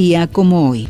día como hoy.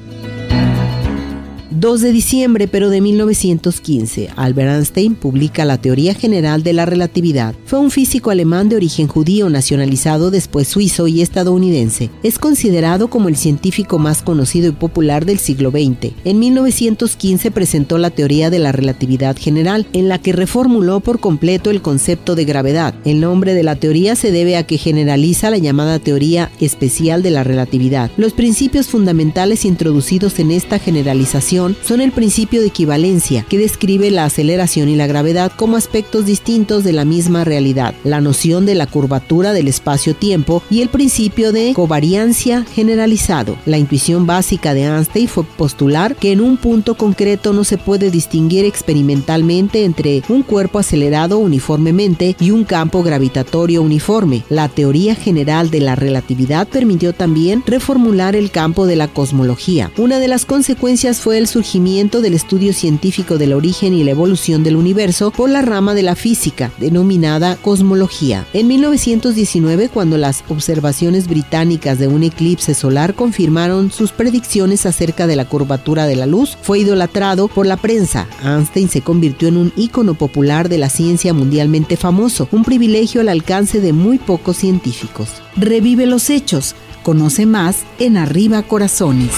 2 de diciembre, pero de 1915, Albert Einstein publica la teoría general de la relatividad. Fue un físico alemán de origen judío nacionalizado después suizo y estadounidense. Es considerado como el científico más conocido y popular del siglo XX. En 1915 presentó la teoría de la relatividad general, en la que reformuló por completo el concepto de gravedad. El nombre de la teoría se debe a que generaliza la llamada teoría especial de la relatividad. Los principios fundamentales introducidos en esta generalización son el principio de equivalencia, que describe la aceleración y la gravedad como aspectos distintos de la misma realidad, la noción de la curvatura del espacio-tiempo y el principio de covariancia generalizado. La intuición básica de Einstein fue postular que en un punto concreto no se puede distinguir experimentalmente entre un cuerpo acelerado uniformemente y un campo gravitatorio uniforme. La teoría general de la relatividad permitió también reformular el campo de la cosmología. Una de las consecuencias fue el surgimiento del estudio científico del origen y la evolución del universo por la rama de la física, denominada cosmología. En 1919, cuando las observaciones británicas de un eclipse solar confirmaron sus predicciones acerca de la curvatura de la luz, fue idolatrado por la prensa. Einstein se convirtió en un ícono popular de la ciencia mundialmente famoso, un privilegio al alcance de muy pocos científicos. Revive los hechos. Conoce más en Arriba Corazones.